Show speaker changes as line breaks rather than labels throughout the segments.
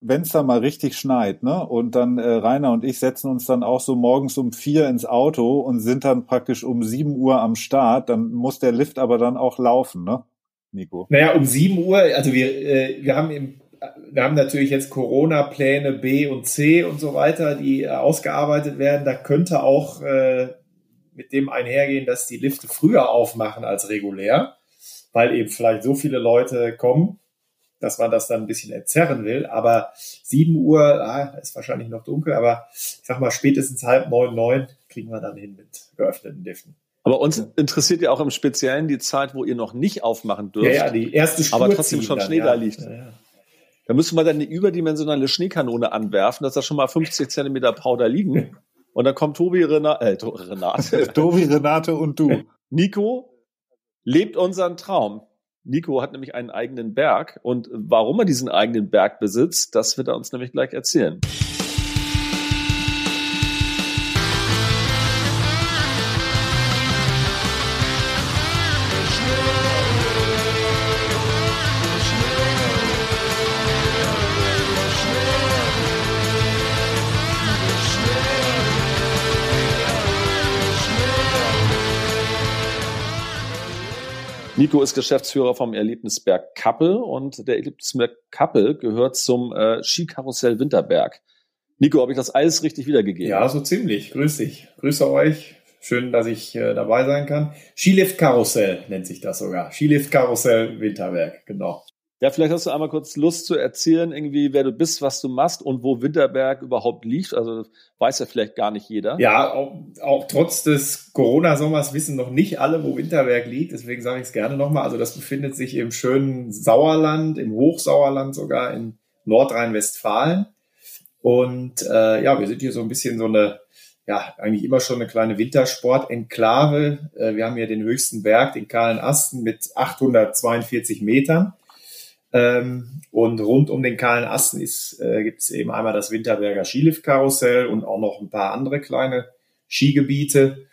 Wenn es da mal richtig schneit, ne? Und dann äh, Rainer und ich setzen uns dann auch so morgens um vier ins Auto und sind dann praktisch um sieben Uhr am Start, dann muss der Lift aber dann auch laufen, ne? Nico.
Naja, um sieben Uhr, also wir, äh, wir haben im wir haben natürlich jetzt Corona-Pläne B und C und so weiter, die äh, ausgearbeitet werden. Da könnte auch äh, mit dem einhergehen, dass die Lifte früher aufmachen als regulär, weil eben vielleicht so viele Leute kommen dass man das dann ein bisschen entzerren will. Aber 7 Uhr, ah, ist wahrscheinlich noch dunkel, aber ich sag mal, spätestens halb neun, neun kriegen wir dann hin mit geöffneten Liften.
Aber uns interessiert ja auch im Speziellen die Zeit, wo ihr noch nicht aufmachen dürft.
Ja, ja, die erste Spur
Aber trotzdem schon
dann,
Schnee
ja.
da liegt.
Ja, ja.
Da müssen wir dann eine überdimensionale Schneekanone anwerfen, dass da schon mal 50 Zentimeter Powder liegen. Und dann kommt Tobi Rena äh, Renate.
Tobi, Renate und du.
Nico lebt unseren Traum. Nico hat nämlich einen eigenen Berg und warum er diesen eigenen Berg besitzt, das wird er uns nämlich gleich erzählen. Nico ist Geschäftsführer vom Erlebnisberg Kappel und der Erlebnisberg Kappel gehört zum äh, Skikarussell Winterberg. Nico, habe ich das alles richtig wiedergegeben?
ja, so ziemlich. Grüß dich. Grüße euch. Schön, dass ich äh, dabei sein kann. Skilift Karussell nennt sich das sogar. Skilift Karussell Winterberg, genau.
Ja, vielleicht hast du einmal kurz Lust zu erzählen, irgendwie, wer du bist, was du machst und wo Winterberg überhaupt liegt. Also weiß ja vielleicht gar nicht jeder.
Ja, auch, auch trotz des Corona-Sommers wissen noch nicht alle, wo Winterberg liegt. Deswegen sage ich es gerne nochmal. Also das befindet sich im schönen Sauerland, im Hochsauerland sogar in Nordrhein-Westfalen. Und äh, ja, wir sind hier so ein bisschen so eine, ja, eigentlich immer schon eine kleine Wintersport-Enklave. Äh, wir haben hier den höchsten Berg, den Kahlen Asten, mit 842 Metern. Ähm, und rund um den Kahlen Asten ist, äh, gibt es eben einmal das Winterberger Skiliftkarussell und auch noch ein paar andere kleine Skigebiete.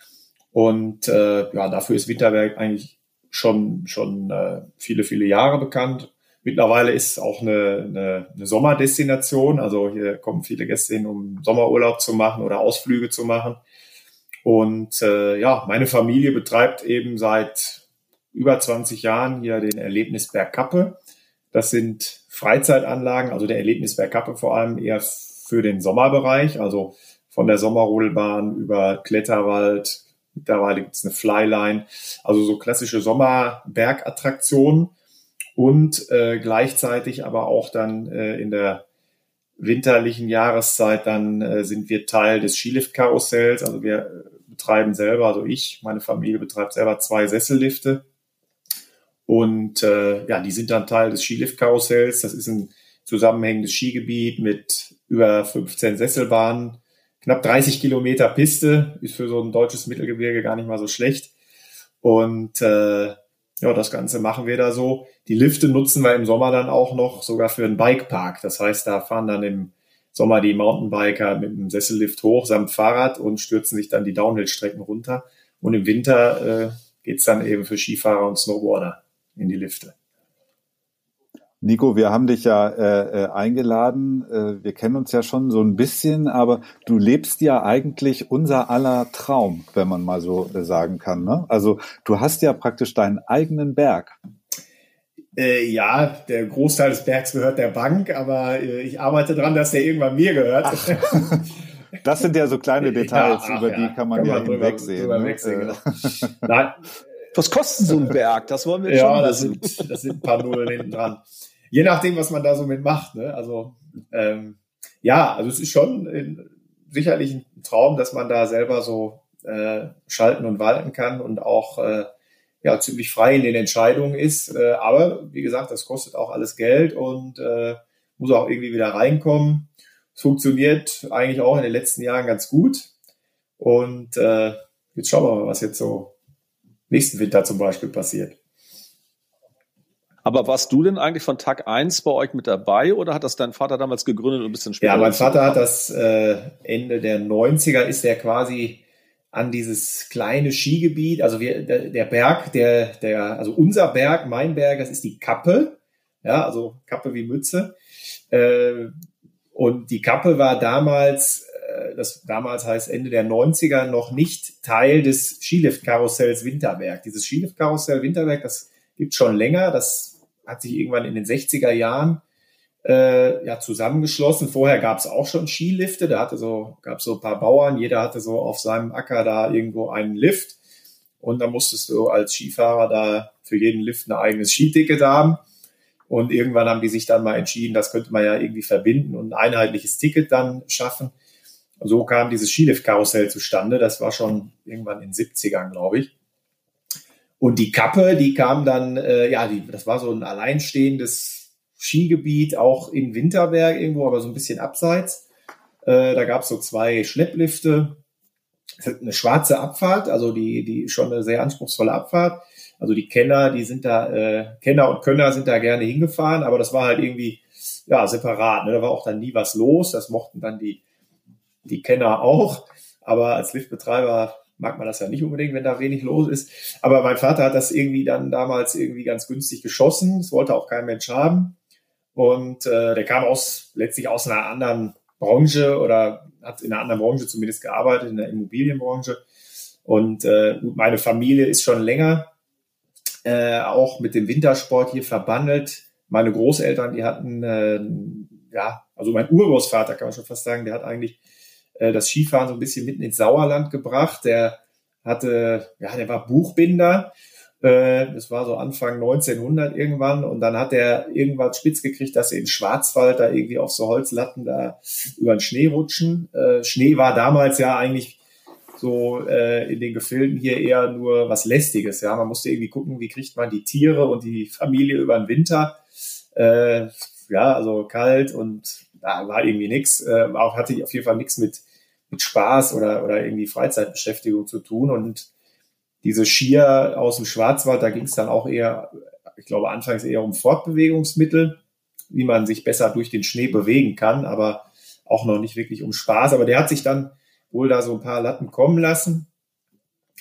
Und äh, ja, dafür ist Winterberg eigentlich schon, schon äh, viele, viele Jahre bekannt. Mittlerweile ist auch eine, eine, eine Sommerdestination. Also hier kommen viele Gäste hin, um Sommerurlaub zu machen oder Ausflüge zu machen. Und äh, ja, meine Familie betreibt eben seit über 20 Jahren hier den Erlebnisberg Kappe. Das sind Freizeitanlagen, also der Erlebnisberg Kappe vor allem eher für den Sommerbereich, also von der Sommerrodelbahn über Kletterwald. Mittlerweile gibt es eine Flyline, also so klassische Sommerbergattraktionen und äh, gleichzeitig aber auch dann äh, in der winterlichen Jahreszeit dann äh, sind wir Teil des Skiliftkarussells. Also wir äh, betreiben selber, also ich, meine Familie betreibt selber zwei Sessellifte und äh, ja, die sind dann Teil des Skiliftkarussells. Das ist ein zusammenhängendes Skigebiet mit über 15 Sesselbahnen, knapp 30 Kilometer Piste, ist für so ein deutsches Mittelgebirge gar nicht mal so schlecht. Und äh, ja, das Ganze machen wir da so. Die Lifte nutzen wir im Sommer dann auch noch sogar für einen Bikepark. Das heißt, da fahren dann im Sommer die Mountainbiker mit einem Sessellift hoch samt Fahrrad und stürzen sich dann die Downhill-Strecken runter. Und im Winter äh, geht's dann eben für Skifahrer und Snowboarder in die Lifte.
Nico, wir haben dich ja äh, äh, eingeladen. Äh, wir kennen uns ja schon so ein bisschen, aber du lebst ja eigentlich unser aller Traum, wenn man mal so äh, sagen kann. Ne? Also du hast ja praktisch deinen eigenen Berg.
Äh, ja, der Großteil des Bergs gehört der Bank, aber äh, ich arbeite dran, dass der irgendwann mir gehört.
das sind ja so kleine Details, ja, ach, über die kann man kann ja hinwegsehen. Ne? Genau.
Nein. Was kostet so ein Berg? Das wollen wir ja, schon
das sind, das sind ein paar Nullen hinten dran. Je nachdem, was man da so mitmacht. Ne? Also ähm, ja, also es ist schon in, sicherlich ein Traum, dass man da selber so äh, schalten und walten kann und auch äh, ja ziemlich frei in den Entscheidungen ist. Äh, aber wie gesagt, das kostet auch alles Geld und äh, muss auch irgendwie wieder reinkommen. Es funktioniert eigentlich auch in den letzten Jahren ganz gut. Und äh, jetzt schauen wir mal, was jetzt so nächsten Winter zum Beispiel passiert.
Aber warst du denn eigentlich von Tag 1 bei euch mit dabei oder hat das dein Vater damals gegründet und ein bisschen
später? Ja, mein Vater hat das äh, Ende der 90er ist er quasi an dieses kleine Skigebiet, also wir, der, der Berg, der, der, also unser Berg, mein Berg, das ist die Kappe, ja, also Kappe wie Mütze. Äh, und die Kappe war damals, das damals heißt Ende der 90er, noch nicht Teil des Skiliftkarussells Winterberg. Dieses Skiliftkarussell Winterberg, das gibt schon länger, das hat sich irgendwann in den 60er Jahren äh, ja zusammengeschlossen. Vorher gab es auch schon Skilifte, da hatte so, gab es so ein paar Bauern, jeder hatte so auf seinem Acker da irgendwo einen Lift. Und da musstest du als Skifahrer da für jeden Lift ein eigenes Skiticket haben. Und irgendwann haben die sich dann mal entschieden, das könnte man ja irgendwie verbinden und ein einheitliches Ticket dann schaffen. So kam dieses Skilift-Karussell zustande. Das war schon irgendwann in den 70ern, glaube ich. Und die Kappe, die kam dann, äh, ja, die, das war so ein alleinstehendes Skigebiet, auch in Winterberg irgendwo, aber so ein bisschen abseits. Äh, da gab es so zwei Schlepplifte, eine schwarze Abfahrt, also die, die schon eine sehr anspruchsvolle Abfahrt. Also die Kenner, die sind da, äh, Kenner und Könner sind da gerne hingefahren, aber das war halt irgendwie ja separat. Ne? Da war auch dann nie was los. Das mochten dann die, die Kenner auch. Aber als Liftbetreiber mag man das ja nicht unbedingt, wenn da wenig los ist. Aber mein Vater hat das irgendwie dann damals irgendwie ganz günstig geschossen. Das wollte auch kein Mensch haben. Und äh, der kam aus letztlich aus einer anderen Branche oder hat in einer anderen Branche zumindest gearbeitet, in der Immobilienbranche. Und äh, meine Familie ist schon länger äh, auch mit dem Wintersport hier verbandelt. Meine Großeltern, die hatten, äh, ja, also mein Urgroßvater kann man schon fast sagen, der hat eigentlich äh, das Skifahren so ein bisschen mitten ins Sauerland gebracht. Der hatte, ja, der war Buchbinder. Äh, das war so Anfang 1900 irgendwann. Und dann hat er irgendwann spitz gekriegt, dass sie in Schwarzwald da irgendwie auf so Holzlatten da über den Schnee rutschen. Äh, Schnee war damals ja eigentlich so in den Gefilden hier eher nur was Lästiges. Ja, man musste irgendwie gucken, wie kriegt man die Tiere und die Familie über den Winter. Ja, also kalt und da war irgendwie nichts. Auch hatte ich auf jeden Fall nichts mit mit Spaß oder, oder irgendwie Freizeitbeschäftigung zu tun. Und diese Skier aus dem Schwarzwald, da ging es dann auch eher, ich glaube, anfangs eher um Fortbewegungsmittel, wie man sich besser durch den Schnee bewegen kann, aber auch noch nicht wirklich um Spaß. Aber der hat sich dann wohl da so ein paar Latten kommen lassen,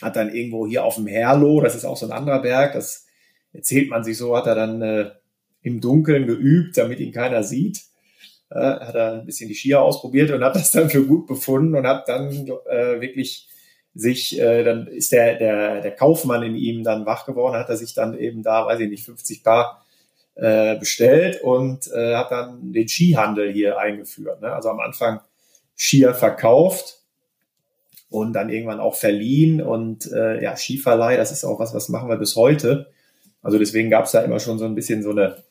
hat dann irgendwo hier auf dem Herlo, das ist auch so ein anderer Berg, das erzählt man sich so, hat er dann äh, im Dunkeln geübt, damit ihn keiner sieht äh, hat er ein bisschen die Skier ausprobiert und hat das dann für gut befunden und hat dann äh, wirklich sich, äh, dann ist der, der, der Kaufmann in ihm dann wach geworden, hat er sich dann eben da, weiß ich nicht, 50 Paar äh, bestellt und äh, hat dann den Skihandel hier eingeführt. Ne? Also am Anfang Skier verkauft und dann irgendwann auch verliehen und äh, ja, Skiverleih, das ist auch was, was machen wir bis heute. Also deswegen gab es da immer schon so ein bisschen so eine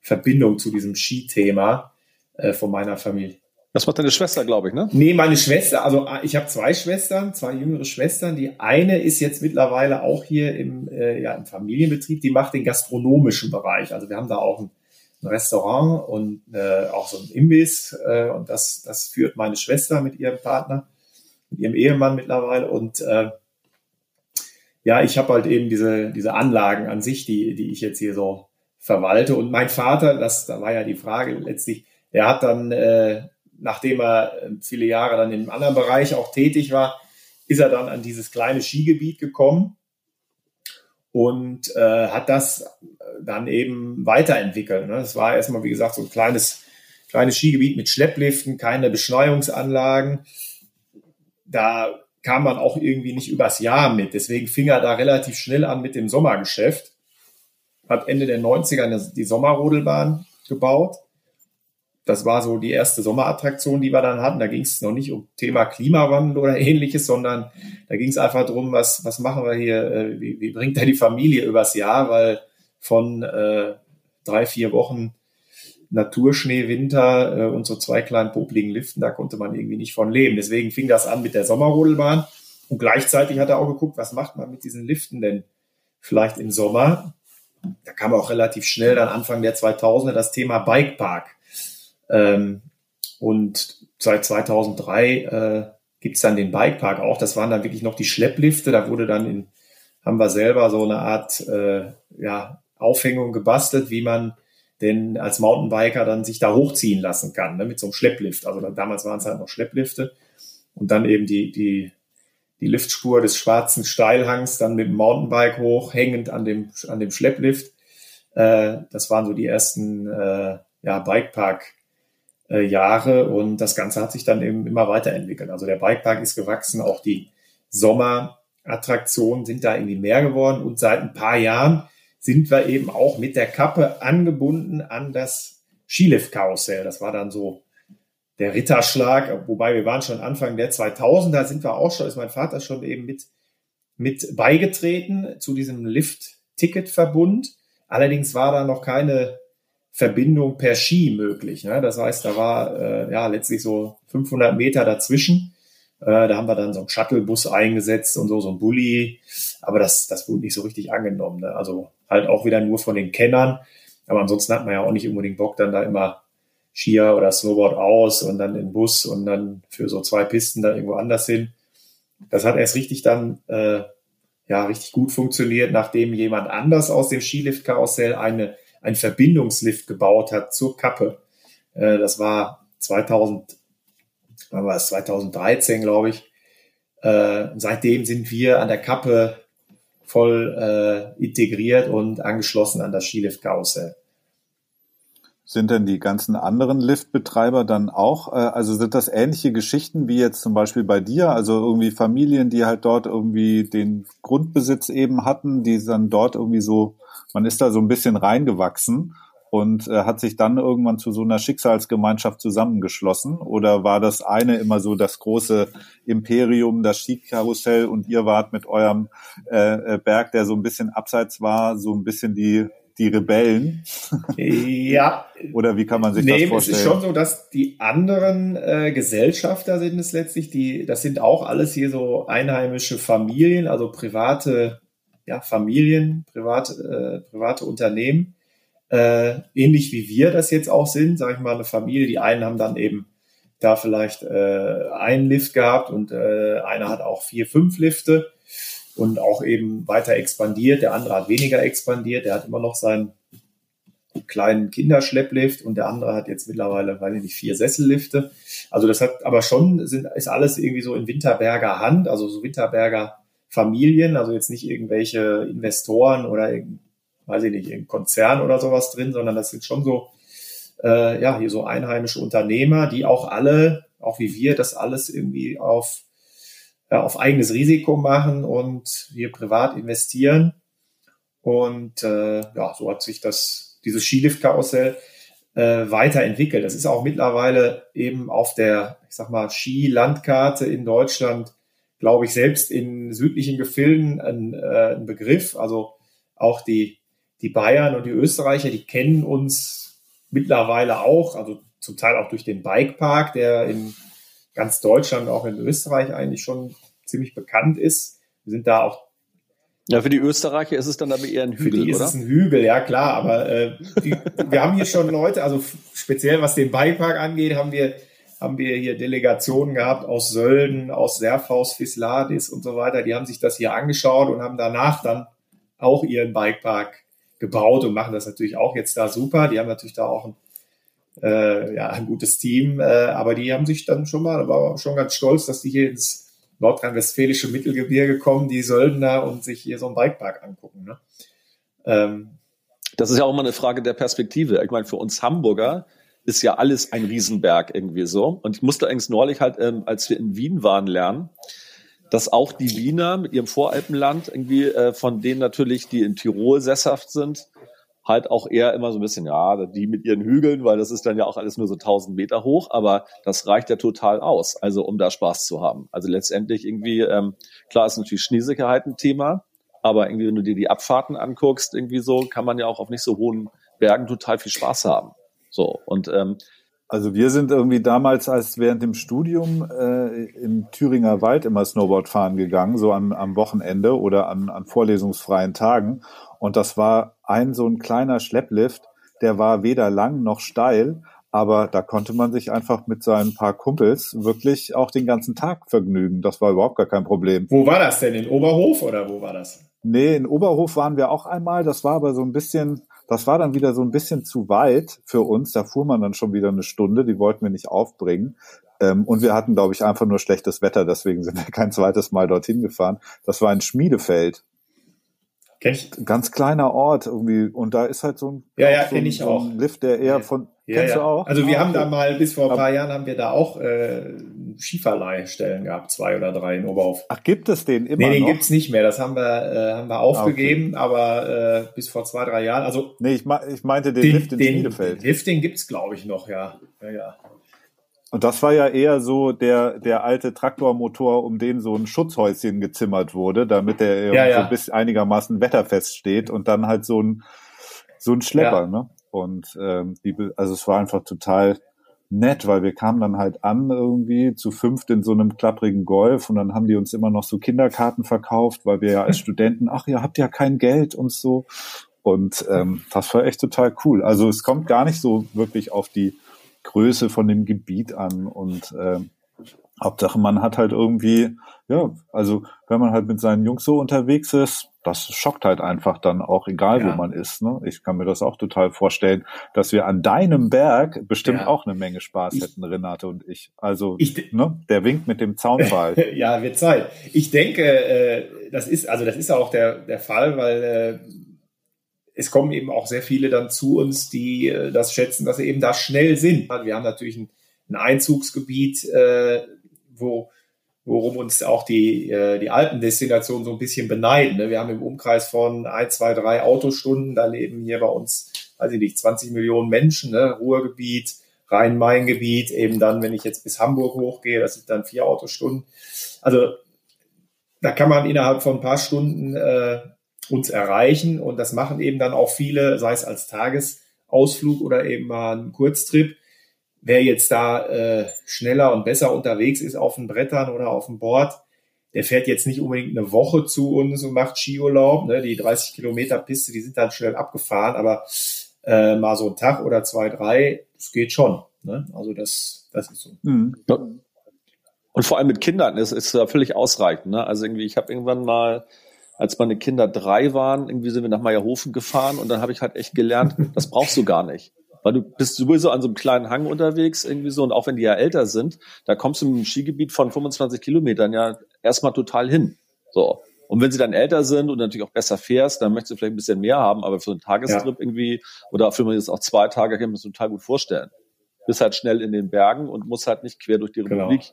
Verbindung zu diesem Skithema äh, von meiner Familie.
Das macht deine Schwester, glaube ich, ne?
Nee, meine Schwester, also äh, ich habe zwei Schwestern, zwei jüngere Schwestern. Die eine ist jetzt mittlerweile auch hier im, äh, ja, im Familienbetrieb, die macht den gastronomischen Bereich. Also wir haben da auch ein, ein Restaurant und äh, auch so ein Imbiss äh, und das, das führt meine Schwester mit ihrem Partner, mit ihrem Ehemann mittlerweile und äh, ja, ich habe halt eben diese, diese Anlagen an sich, die, die ich jetzt hier so verwalte. Und mein Vater, das, da war ja die Frage letztlich, er hat dann, äh, nachdem er äh, viele Jahre dann in einem anderen Bereich auch tätig war, ist er dann an dieses kleine Skigebiet gekommen und äh, hat das dann eben weiterentwickelt. Ne? Das war erstmal, wie gesagt, so ein kleines, kleines Skigebiet mit Schleppliften, keine Beschneiungsanlagen. Da kam man auch irgendwie nicht übers Jahr mit. Deswegen fing er da relativ schnell an mit dem Sommergeschäft. Hat Ende der 90er die Sommerrodelbahn gebaut das war so die erste Sommerattraktion, die wir dann hatten. Da ging es noch nicht um Thema Klimawandel oder ähnliches, sondern da ging es einfach darum, was, was machen wir hier, äh, wie, wie bringt er die Familie übers Jahr, weil von äh, drei, vier Wochen Naturschnee, Winter äh, und so zwei kleinen popligen Liften, da konnte man irgendwie nicht von leben. Deswegen fing das an mit der Sommerrodelbahn und gleichzeitig hat er auch geguckt, was macht man mit diesen Liften denn vielleicht im Sommer. Da kam auch relativ schnell dann Anfang der 2000er das Thema Bikepark. Ähm, und seit 2003 äh, gibt es dann den Bikepark auch. Das waren dann wirklich noch die Schlepplifte. Da wurde dann in, haben wir selber so eine Art äh, ja, Aufhängung gebastelt, wie man denn als Mountainbiker dann sich da hochziehen lassen kann, ne, mit so einem Schlepplift. Also damals waren es halt noch Schlepplifte. Und dann eben die, die, die Liftspur des schwarzen Steilhangs dann mit dem Mountainbike hoch, hängend an dem, an dem Schlepplift. Äh, das waren so die ersten äh, ja, Bikepark äh, Jahre und das Ganze hat sich dann eben immer weiterentwickelt. Also der Bikepark ist gewachsen, auch die Sommerattraktionen sind da irgendwie mehr geworden und seit ein paar Jahren sind wir eben auch mit der Kappe angebunden an das Skilift-Karussell. Das war dann so der Ritterschlag, wobei wir waren schon Anfang der 2000er, sind wir auch schon, ist mein Vater schon eben mit, mit beigetreten zu diesem Lift-Ticket-Verbund. Allerdings war da noch keine Verbindung per Ski möglich. Ne? Das heißt, da war äh, ja letztlich so 500 Meter dazwischen. Äh, da haben wir dann so einen Shuttlebus eingesetzt und so, so ein Bulli. Aber das, das wurde nicht so richtig angenommen. Ne? Also halt auch wieder nur von den Kennern. Aber ansonsten hat man ja auch nicht unbedingt Bock, dann da immer Skier oder Snowboard aus und dann in Bus und dann für so zwei Pisten da irgendwo anders hin. Das hat erst richtig dann äh, ja richtig gut funktioniert, nachdem jemand anders aus dem Skilift-Karussell eine ein Verbindungslift gebaut hat zur Kappe. Äh, das war 2000, wann war es 2013, glaube ich. Äh, seitdem sind wir an der Kappe voll äh, integriert und angeschlossen an das Skilift-Karussell.
Sind denn die ganzen anderen Liftbetreiber dann auch, also sind das ähnliche Geschichten wie jetzt zum Beispiel bei dir, also irgendwie Familien, die halt dort irgendwie den Grundbesitz eben hatten, die dann dort irgendwie so man ist da so ein bisschen reingewachsen und äh, hat sich dann irgendwann zu so einer Schicksalsgemeinschaft zusammengeschlossen? Oder war das eine immer so das große Imperium, das Skikarussell und ihr wart mit eurem äh, äh, Berg, der so ein bisschen abseits war, so ein bisschen die die Rebellen?
Ja.
Oder wie kann man sich nee, das vorstellen?
Es ist schon so, dass die anderen äh, Gesellschafter sind es letztlich, die, das sind auch alles hier so einheimische Familien, also private ja, Familien, privat, äh, private Unternehmen, äh, ähnlich wie wir das jetzt auch sind, sage ich mal, eine Familie. Die einen haben dann eben da vielleicht äh, einen Lift gehabt und äh, einer hat auch vier, fünf Lifte und auch eben weiter expandiert. Der andere hat weniger expandiert, der hat immer noch seinen kleinen Kinderschlepplift und der andere hat jetzt mittlerweile, weiß ich nicht, vier Sessellifte. Also das hat aber schon, sind, ist alles irgendwie so in Winterberger Hand, also so Winterberger Familien, also jetzt nicht irgendwelche Investoren oder weiß ich nicht, irgendein Konzern oder sowas drin, sondern das sind schon so, äh, ja, hier so einheimische Unternehmer, die auch alle, auch wie wir, das alles irgendwie auf, ja, auf eigenes Risiko machen und wir privat investieren. Und äh, ja, so hat sich das, dieses Skilift-Karussell äh, weiterentwickelt. Das ist auch mittlerweile eben auf der, ich sag mal, Skilandkarte in Deutschland glaube ich, selbst in südlichen Gefilden ein, äh, ein Begriff. Also auch die, die Bayern und die Österreicher, die kennen uns mittlerweile auch, also zum Teil auch durch den Bikepark, der in ganz Deutschland, auch in Österreich eigentlich schon ziemlich bekannt ist. Wir sind da auch
ja, für die Österreicher ist es dann aber eher ein Hügel,
für die
oder?
Ist es ein Hügel, ja klar, aber äh, die, wir haben hier schon Leute, also speziell was den Bikepark angeht, haben wir haben wir hier Delegationen gehabt aus Sölden, aus Serfaus, Fisladis und so weiter. Die haben sich das hier angeschaut und haben danach dann auch ihren Bikepark gebaut und machen das natürlich auch jetzt da super. Die haben natürlich da auch ein, äh, ja, ein gutes Team, äh, aber die haben sich dann schon mal, war schon ganz stolz, dass die hier ins nordrhein-westfälische Mittelgebirge kommen, die Söldner und sich hier so einen Bikepark angucken. Ne? Ähm,
das ist ja auch mal eine Frage der Perspektive. Ich meine, für uns Hamburger ist ja alles ein Riesenberg irgendwie so. Und ich musste eigentlich neulich halt, ähm, als wir in Wien waren, lernen, dass auch die Wiener mit ihrem Voralpenland irgendwie, äh, von denen natürlich, die in Tirol sesshaft sind, halt auch eher immer so ein bisschen, ja, die mit ihren Hügeln, weil das ist dann ja auch alles nur so 1000 Meter hoch, aber das reicht ja total aus, also um da Spaß zu haben. Also letztendlich irgendwie, ähm, klar ist natürlich Schneesicherheit ein Thema, aber irgendwie, wenn du dir die Abfahrten anguckst, irgendwie so, kann man ja auch auf nicht so hohen Bergen total viel Spaß haben. So, und ähm,
also wir sind irgendwie damals als während dem Studium äh, im Thüringer Wald immer Snowboard fahren gegangen, so am, am Wochenende oder an, an vorlesungsfreien Tagen. Und das war ein so ein kleiner Schlepplift, der war weder lang noch steil, aber da konnte man sich einfach mit seinen paar Kumpels wirklich auch den ganzen Tag vergnügen. Das war überhaupt gar kein Problem.
Wo war das denn? In Oberhof oder wo war das?
Nee, in Oberhof waren wir auch einmal. Das war aber so ein bisschen, das war dann wieder so ein bisschen zu weit für uns. Da fuhr man dann schon wieder eine Stunde. Die wollten wir nicht aufbringen. Ähm, und wir hatten, glaube ich, einfach nur schlechtes Wetter. Deswegen sind wir kein zweites Mal dorthin gefahren. Das war in Schmiedefeld.
Kenn ich?
Ganz kleiner Ort irgendwie. Und da ist halt so ein,
ja, ja,
so ein,
ich
so
auch.
ein Lift, der eher von.
Ja,
kennst
ja.
du auch?
Also wir
Ah,
haben
okay.
da mal, bis vor ein paar Jahren haben wir da auch äh, Skiverleihstellen gehabt, zwei oder drei in Oberhof.
Ach, gibt es den immer
Nee, den
noch?
gibt's nicht mehr. Das haben wir, äh, haben wir aufgegeben, aber äh, bis vor zwei, drei Jahren. Also
Nee, ich, me- ich meinte den,
den,
Lift in
den,
Schmiedefeld.
den Lift, den gibt's, glaube ich, noch, ja. ja, ja.
Und das war ja eher so der, der alte Traktormotor, um den so ein Schutzhäuschen gezimmert wurde, damit der
Ja, ja.
so bis einigermaßen wetterfest steht und dann halt so ein, so ein Schlepper,
Ja.
ne? Und ähm, die, also es war einfach total nett, weil wir kamen dann halt an irgendwie zu fünft in so einem klapprigen Golf und dann haben die uns immer noch so Kinderkarten verkauft, weil wir ja als Studenten, ach, ihr habt ja kein Geld und so. Und ähm, das war echt total cool. Also es kommt gar nicht so wirklich auf die Größe von dem Gebiet an und ähm, Hauptsache man hat halt irgendwie, ja, also wenn man halt mit seinen Jungs so unterwegs ist, das schockt halt einfach dann auch, egal
Ja.
wo man ist. Ne? Ich kann mir das auch total vorstellen, dass wir an deinem Berg bestimmt
Ja.
auch eine Menge Spaß
Ich-
hätten, Renate und ich. Also,
Ich-
ne, der winkt mit dem Zaunpfahl.
ja, wird Zeit. Ich denke, äh, das ist, also das ist auch der, der Fall, weil äh, es kommen eben auch sehr viele dann zu uns, die äh, das schätzen, dass sie eben da schnell sind. Wir haben natürlich ein, ein Einzugsgebiet, äh, wo worum uns auch die, äh, die Alpendestinationen so ein bisschen beneiden. Ne? Wir haben im Umkreis von ein, zwei, drei Autostunden, da leben hier bei uns, weiß ich nicht, 20 Millionen Menschen, ne? Ruhrgebiet, Rhein-Main-Gebiet, eben dann, wenn ich jetzt bis Hamburg hochgehe, das sind dann vier Autostunden. Also da kann man innerhalb von ein paar Stunden äh, uns erreichen und das machen eben dann auch viele, sei es als Tagesausflug oder eben mal ein Kurztrip. Wer jetzt da äh, schneller und besser unterwegs ist auf den Brettern oder auf dem Board, der fährt jetzt nicht unbedingt eine Woche zu uns und macht Skiurlaub. Ne? Die 30 Kilometer Piste, die sind dann schnell abgefahren, aber äh, mal so ein Tag oder zwei, drei, das geht schon. Ne? Also das, das ist so.
Mhm.
Und vor allem mit Kindern ist ja völlig ausreichend. Ne? Also irgendwie, ich habe irgendwann mal, als meine Kinder drei waren, irgendwie sind wir nach Meierhofen gefahren und dann habe ich halt echt gelernt, das brauchst du gar nicht. Weil du bist sowieso an so einem kleinen Hang unterwegs irgendwie so und auch wenn die ja älter sind, da kommst du im Skigebiet von 25 Kilometern ja erstmal total hin. So. Und wenn sie dann älter sind und natürlich auch besser fährst, dann möchtest du vielleicht ein bisschen mehr haben, aber für einen Tagestrip irgendwie oder für jetzt auch zwei Tage kann ich mir das total gut vorstellen. Bist halt schnell in den Bergen und musst halt nicht quer durch die
Genau.
Republik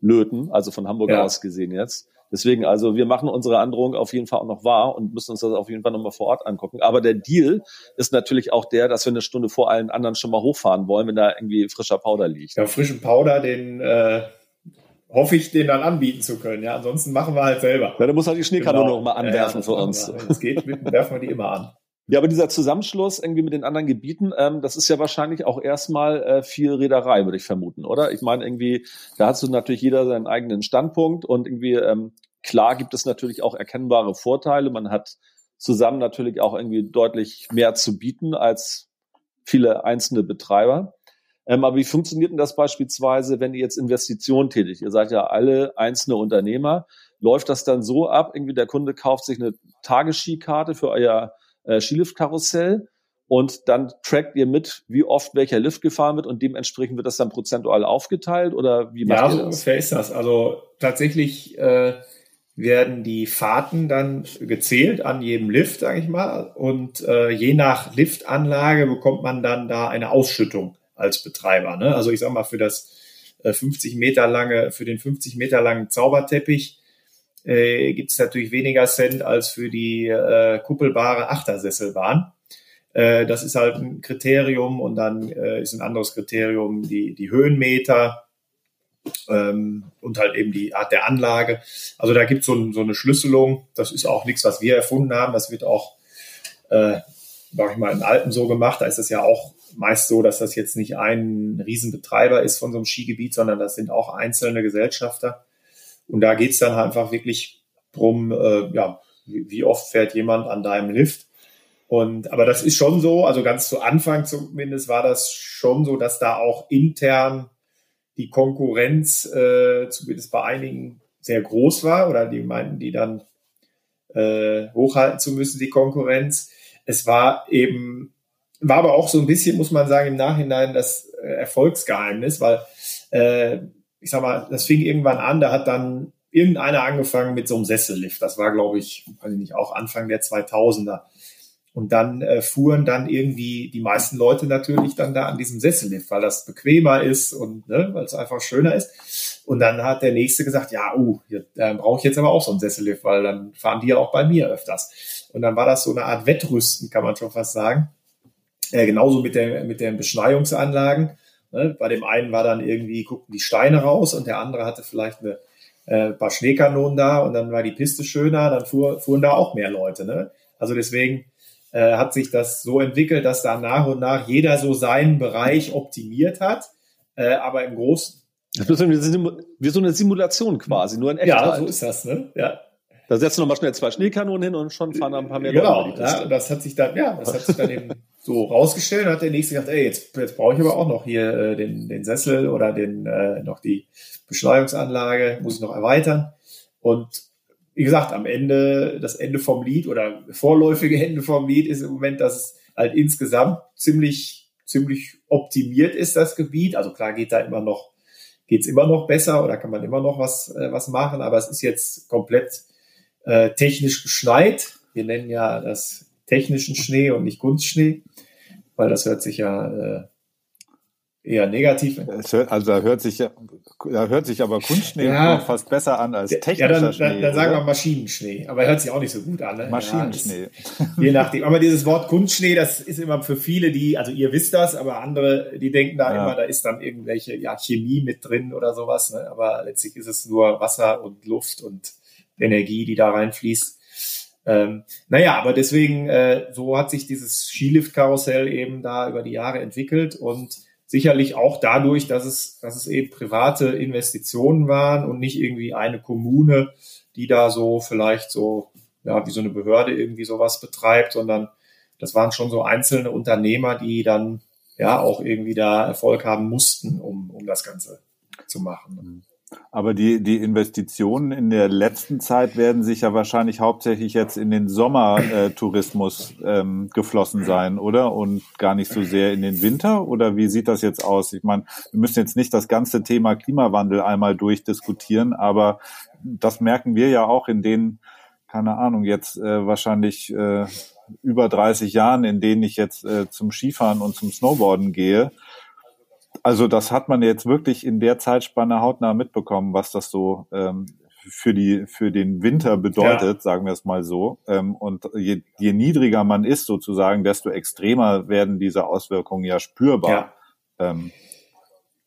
löten, also von Hamburg
Ja.
aus gesehen jetzt. Deswegen, also wir machen unsere Androhung auf jeden Fall auch noch wahr und müssen uns das auf jeden Fall nochmal vor Ort angucken. Aber der Deal ist natürlich auch der, dass wir eine Stunde vor allen anderen schon mal hochfahren wollen, wenn da irgendwie frischer Powder liegt.
Ja, frischen Powder, den äh, hoffe ich, den dann anbieten zu können. Ja, ansonsten machen wir halt selber.
Ja, da muss halt die Schneekanone
Genau.
noch mal anwerfen
das
für
machen
uns.
Wenn es geht, werfen wir die immer an.
Ja, aber dieser Zusammenschluss irgendwie mit den anderen Gebieten, ähm, das ist ja wahrscheinlich auch erstmal äh, viel Reederei, würde ich vermuten, oder? Ich meine, irgendwie, da hast du natürlich jeder seinen eigenen Standpunkt und irgendwie, ähm, klar gibt es natürlich auch erkennbare Vorteile. Man hat zusammen natürlich auch irgendwie deutlich mehr zu bieten als viele einzelne Betreiber. Ähm, aber wie funktioniert denn das beispielsweise, wenn ihr jetzt Investitionen tätigt? Ihr seid ja alle einzelne Unternehmer. Läuft das dann so ab, irgendwie der Kunde kauft sich eine Tagesskikarte für euer äh, Skiliftkarussell und dann trackt ihr mit, wie oft welcher Lift gefahren wird und dementsprechend wird das dann prozentual aufgeteilt oder wie macht
Ja,
ihr
so
das?
ungefähr ist das. Also tatsächlich äh, werden die Fahrten dann gezählt an jedem Lift, sage ich mal. Und äh, je nach Liftanlage bekommt man dann da eine Ausschüttung als Betreiber. Ne? Also ich sag mal, für das äh, 50 Meter lange, für den 50 Meter langen Zauberteppich äh, gibt es natürlich weniger Cent als für die äh, kuppelbare Achtersesselbahn. Äh, das ist halt ein Kriterium und dann äh, ist ein anderes Kriterium die, die Höhenmeter ähm, und halt eben die Art der Anlage. Also da gibt es so, so eine Schlüsselung. Das ist auch nichts, was wir erfunden haben. Das wird auch, äh, sag ich mal, in Alpen so gemacht. Da ist es ja auch meist so, dass das jetzt nicht ein Riesenbetreiber ist von so einem Skigebiet, sondern das sind auch einzelne Gesellschafter. Und da geht es dann halt einfach wirklich drum, äh, ja, wie, wie oft fährt jemand an deinem Lift. Und, aber das ist schon so, also ganz zu Anfang zumindest war das schon so, dass da auch intern die Konkurrenz, äh, zumindest bei einigen, sehr groß war oder die meinten, die dann äh, hochhalten zu müssen, die Konkurrenz. Es war eben, war aber auch so ein bisschen, muss man sagen, im Nachhinein das äh, Erfolgsgeheimnis, weil äh, ich sag mal, das fing irgendwann an, da hat dann irgendeiner angefangen mit so einem Sessellift. Das war, glaube ich, weiß ich nicht, auch Anfang der 2000er. Und dann äh, fuhren dann irgendwie die meisten Leute natürlich dann da an diesem Sessellift, weil das bequemer ist und ne, weil es einfach schöner ist. Und dann hat der nächste gesagt, ja, uh, hier, äh, brauche ich jetzt aber auch so einen Sessellift, weil dann fahren die ja auch bei mir öfters. Und dann war das so eine Art Wettrüsten, kann man schon fast sagen. Äh, genauso mit, der, mit den Beschneiungsanlagen. Ne? Bei dem einen war dann irgendwie, guckten die Steine raus und der andere hatte vielleicht eine äh, paar Schneekanonen da und dann war die Piste schöner, dann fuhr, fuhren da auch mehr Leute. Ne? Also deswegen äh, hat sich das so entwickelt, dass da nach und nach jeder so seinen Bereich optimiert hat, äh, aber im Großen.
Das ist wie so eine Simulation quasi, nur in
echt. Ja, so ist das, ne? Ja.
Da setzen wir mal schnell zwei Schneekanonen hin und schon fahren da ein paar mehr
Leute. Genau, ja, das hat sich dann, ja, das hat sich dann eben so rausgestellt. Hat der nächste gesagt, ey, jetzt, jetzt brauche ich aber auch noch hier äh, den, den Sessel oder den äh, noch die Beschleunigungsanlage, muss ich noch erweitern. Und wie gesagt, am Ende, das Ende vom Lied oder vorläufige Ende vom Lied ist im Moment, dass es halt insgesamt ziemlich, ziemlich optimiert ist, das Gebiet. Also klar geht da immer noch, geht's immer noch besser oder kann man immer noch was, äh, was machen, aber es ist jetzt komplett äh, technisch geschneit. Wir nennen ja das technischen Schnee und nicht Kunstschnee, weil das hört sich ja äh, eher negativ.
Hört, also da hört sich ja, da hört sich aber Kunstschnee ja, noch fast besser an als technischer ja, dann,
Schnee. Dann, dann sagen wir Maschinenschnee, aber er hört sich auch nicht so gut an. Ne?
Maschinenschnee.
Ja, je nachdem. Aber dieses Wort Kunstschnee, das ist immer für viele, die, also ihr wisst das, aber andere, die denken da ja. immer, da ist dann irgendwelche ja, Chemie mit drin oder sowas. Ne? Aber letztlich ist es nur Wasser und Luft und Energie, die da reinfließt. Ähm, naja, aber deswegen, äh, so hat sich dieses Skilift-Karussell eben da über die Jahre entwickelt und Sicherlich auch dadurch, dass es, dass es eben private Investitionen waren und nicht irgendwie eine Kommune, die da so vielleicht so, ja, wie so eine Behörde irgendwie sowas betreibt, sondern das waren schon so einzelne Unternehmer, die dann ja auch irgendwie da Erfolg haben mussten, um, um das Ganze zu machen.
Aber die, die Investitionen in der letzten Zeit werden sich ja wahrscheinlich hauptsächlich jetzt in den Sommertourismus ähm, geflossen sein, oder? Und gar nicht so sehr in den Winter? Oder wie sieht das jetzt aus? Ich meine, wir müssen jetzt nicht das ganze Thema Klimawandel einmal durchdiskutieren, aber das merken wir ja auch in den, keine Ahnung, jetzt äh, wahrscheinlich äh, über 30 Jahren, in denen ich jetzt äh, zum Skifahren und zum Snowboarden gehe also das hat man jetzt wirklich in der Zeitspanne hautnah mitbekommen, was das so ähm, für die für den Winter bedeutet, ja. sagen wir es mal so. Ähm, und je, je niedriger man ist sozusagen, desto extremer werden diese Auswirkungen ja spürbar. Ja. Ähm,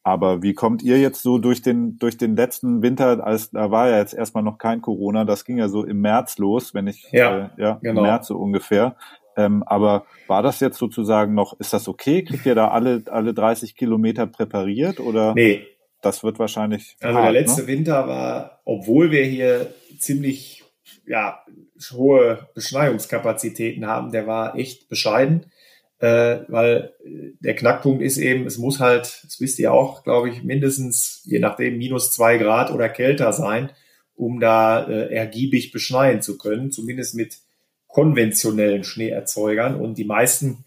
aber wie kommt ihr jetzt so durch den durch den letzten Winter? Als da war ja jetzt erstmal noch kein Corona, das ging ja so im März los, wenn ich
ja,
äh, ja genau. im März so ungefähr. Ähm, aber war das jetzt sozusagen noch, ist das okay? Kriegt ihr da alle, alle 30 Kilometer präpariert oder?
Nee.
Das wird wahrscheinlich.
Also hart, der letzte ne? Winter war, obwohl wir hier ziemlich, ja, hohe Beschneiungskapazitäten haben, der war echt bescheiden, äh, weil der Knackpunkt ist eben, es muss halt, das wisst ihr auch, glaube ich, mindestens, je nachdem, minus zwei Grad oder kälter sein, um da äh, ergiebig beschneien zu können, zumindest mit konventionellen Schneeerzeugern. Und die meisten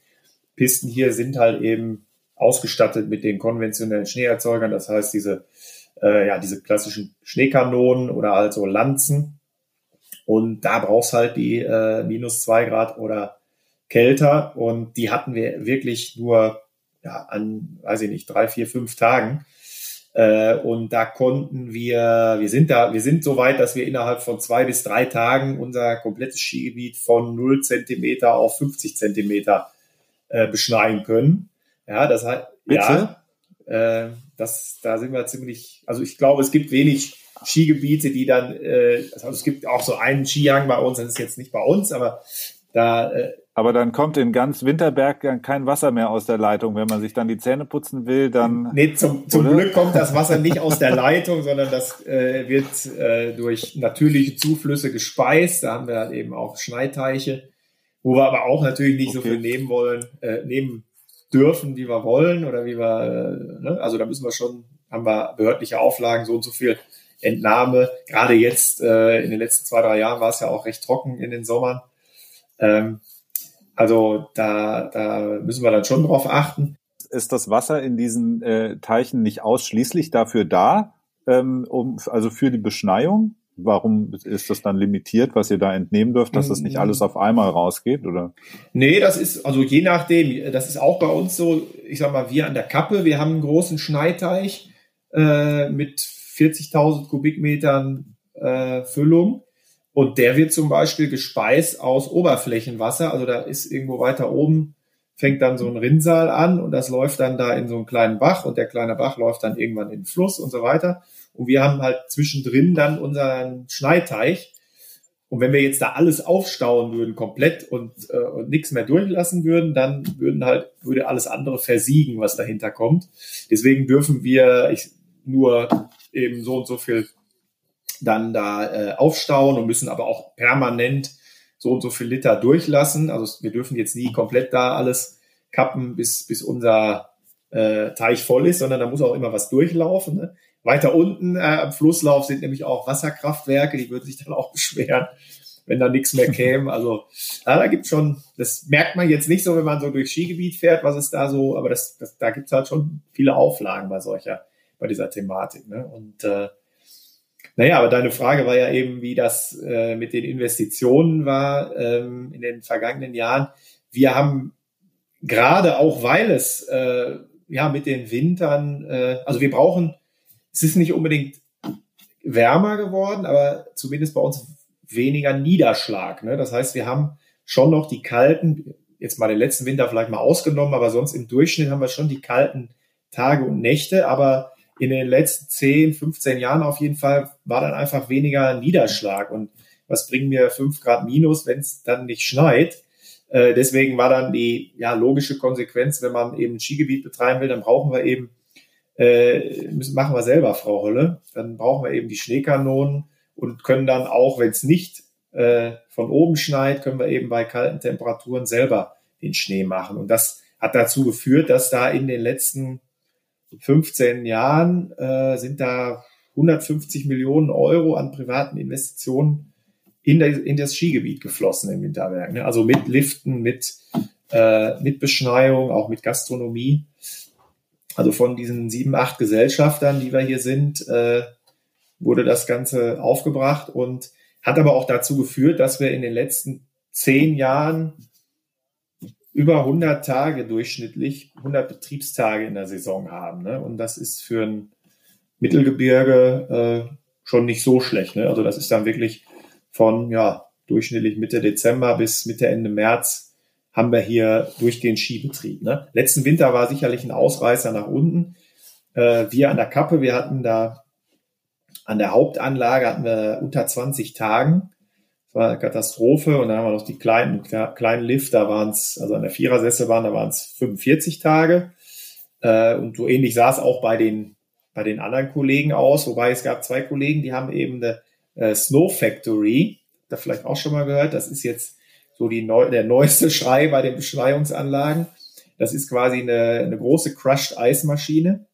Pisten hier sind halt eben ausgestattet mit den konventionellen Schneeerzeugern. Das heißt, diese, äh, ja, diese klassischen Schneekanonen oder also Lanzen. Und da brauchst halt die äh, minus zwei Grad oder kälter. Und die hatten wir wirklich nur ja, an, weiß ich nicht, drei, vier, fünf Tagen. Äh, und da konnten wir, wir sind da, wir sind so weit, dass wir innerhalb von zwei bis drei Tagen unser komplettes Skigebiet von 0 Zentimeter auf 50 Zentimeter äh, beschneien können. Ja, das heißt, ja, äh, das, da sind wir ziemlich, also ich glaube, es gibt wenig Skigebiete, die dann, äh, also es gibt auch so einen Skihang bei uns, das ist jetzt nicht bei uns, aber da. Äh,
aber dann kommt in ganz Winterberg kein Wasser mehr aus der Leitung. Wenn man sich dann die Zähne putzen will, dann.
Nee, zum, zum Glück kommt das Wasser nicht aus der Leitung, sondern das äh, wird äh, durch natürliche Zuflüsse gespeist. Da haben wir halt eben auch Schneiteiche, wo wir aber auch natürlich nicht okay. so viel nehmen wollen, äh, nehmen dürfen, wie wir wollen oder wie wir, äh, ne? also da müssen wir schon, haben wir behördliche Auflagen, so und so viel Entnahme. Gerade jetzt äh, in den letzten zwei, drei Jahren war es ja auch recht trocken in den Sommern. Ähm, also da, da müssen wir dann schon drauf achten.
Ist das Wasser in diesen äh, Teichen nicht ausschließlich dafür da, ähm, um, also für die Beschneiung? Warum ist das dann limitiert, was ihr da entnehmen dürft, dass das nicht mm. alles auf einmal rausgeht, oder?
Nee, das ist, also je nachdem, das ist auch bei uns so, ich sag mal, wir an der Kappe, wir haben einen großen Schneideich äh, mit 40.000 Kubikmetern äh, Füllung. Und der wird zum Beispiel gespeist aus Oberflächenwasser. Also da ist irgendwo weiter oben, fängt dann so ein Rinnsal an und das läuft dann da in so einen kleinen Bach und der kleine Bach läuft dann irgendwann in den Fluss und so weiter. Und wir haben halt zwischendrin dann unseren Schneiteich. Und wenn wir jetzt da alles aufstauen würden, komplett und, äh, und nichts mehr durchlassen würden, dann würden halt, würde alles andere versiegen, was dahinter kommt. Deswegen dürfen wir ich, nur eben so und so viel dann da äh, aufstauen und müssen aber auch permanent so und so viel Liter durchlassen. Also wir dürfen jetzt nie komplett da alles kappen, bis, bis unser äh, Teich voll ist, sondern da muss auch immer was durchlaufen. Ne? Weiter unten äh, am Flusslauf sind nämlich auch Wasserkraftwerke, die würden sich dann auch beschweren, wenn da nichts mehr käme. Also ja, da gibt schon, das merkt man jetzt nicht so, wenn man so durch Skigebiet fährt, was ist da so, aber das, das, da gibt es halt schon viele Auflagen bei solcher bei dieser Thematik. Ne? Und äh, naja, aber deine Frage war ja eben, wie das äh, mit den Investitionen war ähm, in den vergangenen Jahren. Wir haben gerade auch, weil es äh, ja mit den Wintern, äh, also wir brauchen, es ist nicht unbedingt wärmer geworden, aber zumindest bei uns weniger Niederschlag. Ne? Das heißt, wir haben schon noch die kalten, jetzt mal den letzten Winter vielleicht mal ausgenommen, aber sonst im Durchschnitt haben wir schon die kalten Tage und Nächte, aber in den letzten 10, 15 Jahren auf jeden Fall war dann einfach weniger Niederschlag. Und was bringen mir 5 Grad minus, wenn es dann nicht schneit? Äh, deswegen war dann die ja, logische Konsequenz, wenn man eben ein Skigebiet betreiben will, dann brauchen wir eben, äh, müssen, machen wir selber, Frau Holle, dann brauchen wir eben die Schneekanonen und können dann auch, wenn es nicht äh, von oben schneit, können wir eben bei kalten Temperaturen selber den Schnee machen. Und das hat dazu geführt, dass da in den letzten 15 Jahren äh, sind da 150 Millionen Euro an privaten Investitionen in, der, in das Skigebiet geflossen im Winterberg. Ne? Also mit Liften, mit, äh, mit Beschneiung, auch mit Gastronomie. Also von diesen sieben, acht Gesellschaftern, die wir hier sind, äh, wurde das Ganze aufgebracht und hat aber auch dazu geführt, dass wir in den letzten zehn Jahren über 100 Tage durchschnittlich, 100 Betriebstage in der Saison haben. Ne? Und das ist für ein Mittelgebirge äh, schon nicht so schlecht. Ne? Also das ist dann wirklich von ja durchschnittlich Mitte Dezember bis Mitte Ende März haben wir hier durchgehend Skibetrieb. Ne? Letzten Winter war sicherlich ein Ausreißer nach unten. Äh, wir an der Kappe, wir hatten da an der Hauptanlage hatten wir unter 20 Tagen war eine Katastrophe. Und dann haben wir noch die kleinen, kleinen Lift, da waren es, also an der Vierersessel waren, da waren es 45 Tage. Äh, und so ähnlich sah es auch bei den, bei den anderen Kollegen aus, wobei es gab zwei Kollegen, die haben eben eine äh, Snow Factory, da vielleicht auch schon mal gehört. Das ist jetzt so die neu, der neueste Schrei bei den Beschneiungsanlagen. Das ist quasi eine, eine große Crushed Eismaschine.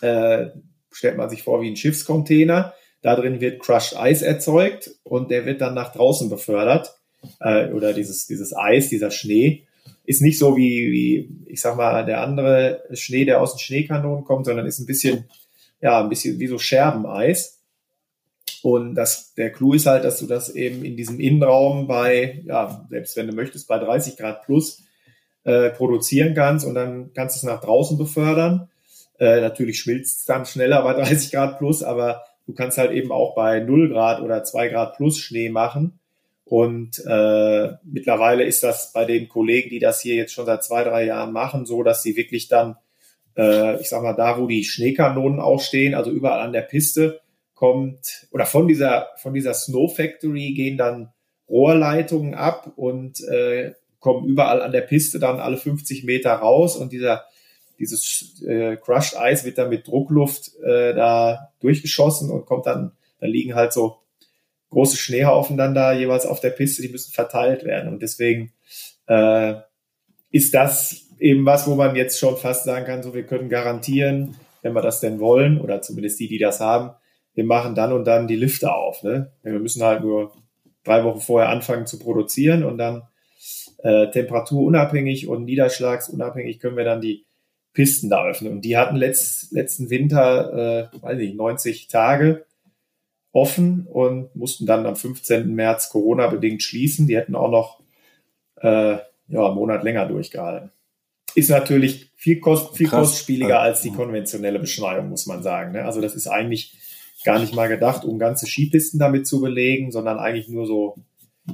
Äh, stellt man sich vor wie ein Schiffscontainer da drin wird Crushed Eis erzeugt und der wird dann nach draußen befördert. Äh, oder dieses, dieses Eis, dieser Schnee. Ist nicht so wie, wie, ich sag mal, der andere Schnee, der aus den Schneekanonen kommt, sondern ist ein bisschen, ja, ein bisschen wie so Scherbeneis. Und das, der Clou ist halt, dass du das eben in diesem Innenraum bei, ja, selbst wenn du möchtest, bei 30 Grad plus äh, produzieren kannst und dann kannst du es nach draußen befördern. Äh, natürlich schmilzt es dann schneller bei 30 Grad plus, aber Du kannst halt eben auch bei 0 Grad oder 2 Grad plus Schnee machen. Und äh, mittlerweile ist das bei den Kollegen, die das hier jetzt schon seit zwei, drei Jahren machen, so, dass sie wirklich dann, äh, ich sag mal, da, wo die Schneekanonen auch stehen, also überall an der Piste, kommt, oder von dieser, von dieser Snow Factory gehen dann Rohrleitungen ab und äh, kommen überall an der Piste dann alle 50 Meter raus und dieser dieses äh, Crushed Eis wird dann mit Druckluft äh, da durchgeschossen und kommt dann, da liegen halt so große Schneehaufen dann da jeweils auf der Piste, die müssen verteilt werden. Und deswegen äh, ist das eben was, wo man jetzt schon fast sagen kann, so wir können garantieren, wenn wir das denn wollen, oder zumindest die, die das haben, wir machen dann und dann die Lifte auf. Ne? Wir müssen halt nur drei Wochen vorher anfangen zu produzieren und dann äh, temperaturunabhängig und niederschlagsunabhängig können wir dann die Pisten da öffnen. Und die hatten letzt, letzten Winter, äh, weiß ich, 90 Tage offen und mussten dann am 15. März Corona-bedingt schließen. Die hätten auch noch äh, ja, einen Monat länger durchgehalten. Ist natürlich viel, kost, viel kostspieliger als die konventionelle Beschneiung, muss man sagen. Ne? Also das ist eigentlich gar nicht mal gedacht, um ganze Skipisten damit zu belegen, sondern eigentlich nur so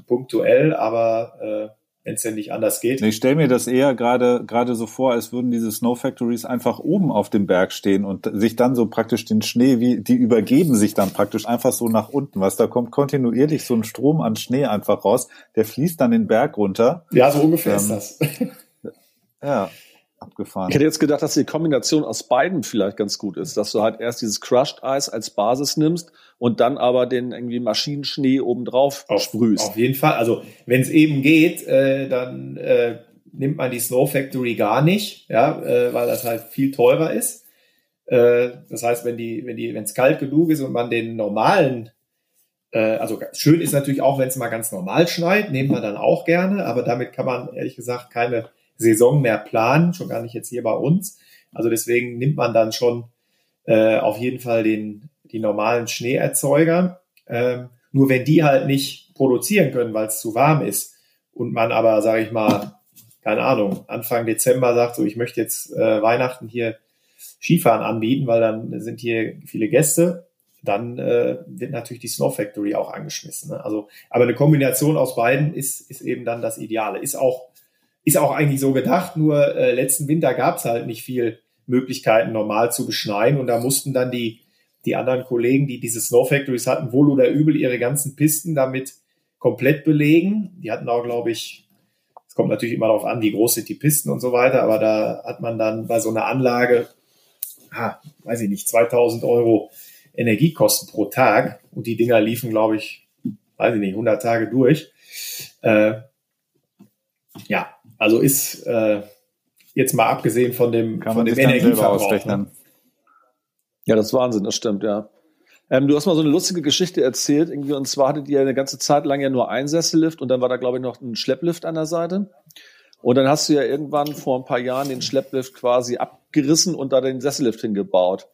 punktuell, aber äh, wenn es denn nicht anders geht.
Ich stelle mir das eher gerade gerade so vor, als würden diese Snow Factories einfach oben auf dem Berg stehen und sich dann so praktisch den Schnee, wie die übergeben sich dann praktisch einfach so nach unten. Was da kommt kontinuierlich so ein Strom an Schnee einfach raus, der fließt dann den Berg runter.
Ja, so ungefähr ähm, ist das.
ja abgefahren.
Ich hätte jetzt gedacht, dass die Kombination aus beiden vielleicht ganz gut ist, dass du halt erst dieses Crushed Eis als Basis nimmst und dann aber den irgendwie Maschinenschnee obendrauf
auf,
sprühst.
Auf jeden Fall. Also wenn es eben geht, äh, dann äh, nimmt man die Snow Factory gar nicht, ja, äh, weil das halt viel teurer ist. Äh, das heißt, wenn die, wenn die, wenn es kalt genug ist und man den normalen äh, also schön ist natürlich auch, wenn es mal ganz normal schneit, nehmen wir dann auch gerne, aber damit kann man ehrlich gesagt keine Saison mehr planen, schon gar nicht jetzt hier bei uns. Also deswegen nimmt man dann schon äh, auf jeden Fall den, die normalen Schneeerzeuger. Ähm, nur wenn die halt nicht produzieren können, weil es zu warm ist und man aber, sage ich mal, keine Ahnung, Anfang Dezember sagt, so ich möchte jetzt äh, Weihnachten hier Skifahren anbieten, weil dann sind hier viele Gäste, dann äh, wird natürlich die Snow Factory auch angeschmissen. Ne? Also, aber eine Kombination aus beiden ist, ist eben dann das Ideale. Ist auch ist auch eigentlich so gedacht, nur äh, letzten Winter gab es halt nicht viel Möglichkeiten, normal zu beschneien. Und da mussten dann die, die anderen Kollegen, die diese Snow Factories hatten, wohl oder übel ihre ganzen Pisten damit komplett belegen. Die hatten auch, glaube ich, es kommt natürlich immer darauf an, wie groß sind die Pisten und so weiter, aber da hat man dann bei so einer Anlage, ah, weiß ich nicht, 2000 Euro Energiekosten pro Tag und die Dinger liefen, glaube ich, weiß ich nicht, 100 Tage durch. Äh, ja, also ist äh, jetzt mal abgesehen von dem,
Kann
von dem Energieverbrauch.
Ja, das ist Wahnsinn, das stimmt, ja. Ähm, du hast mal so eine lustige Geschichte erzählt, irgendwie, und zwar hattet ihr eine ganze Zeit lang ja nur ein Sessellift und dann war da, glaube ich, noch ein Schlepplift an der Seite. Und dann hast du ja irgendwann vor ein paar Jahren den Schlepplift quasi abgerissen und da den Sessellift hingebaut.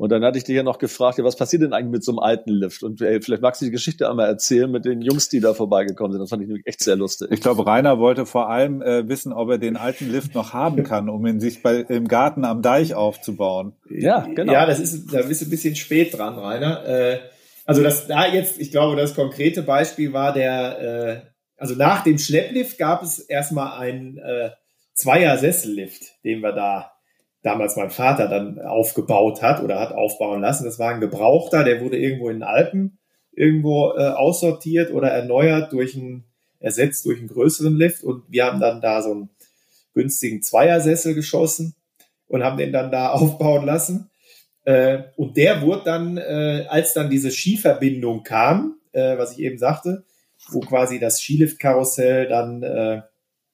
Und dann hatte ich dich ja noch gefragt, ja, was passiert denn eigentlich mit so einem alten Lift? Und ey, vielleicht magst du die Geschichte einmal erzählen mit den Jungs, die da vorbeigekommen sind. Das fand ich nämlich echt sehr lustig.
Ich glaube, Rainer wollte vor allem äh, wissen, ob er den alten Lift noch haben kann, um ihn sich bei, im Garten am Deich aufzubauen.
Ja, genau. Ja, das ist, da bist du ein bisschen spät dran, Rainer. Äh, also das da jetzt, ich glaube, das konkrete Beispiel war der, äh, also nach dem Schlepplift gab es erstmal einen äh, Zweier-Sessellift, den wir da damals mein Vater dann aufgebaut hat oder hat aufbauen lassen. Das war ein Gebrauchter, der wurde irgendwo in den Alpen irgendwo äh, aussortiert oder erneuert durch einen, ersetzt durch einen größeren Lift und wir haben dann da so einen günstigen Zweiersessel geschossen und haben den dann da aufbauen lassen. Äh, und der wurde dann, äh, als dann diese Skiverbindung kam, äh, was ich eben sagte, wo quasi das Skiliftkarussell dann äh,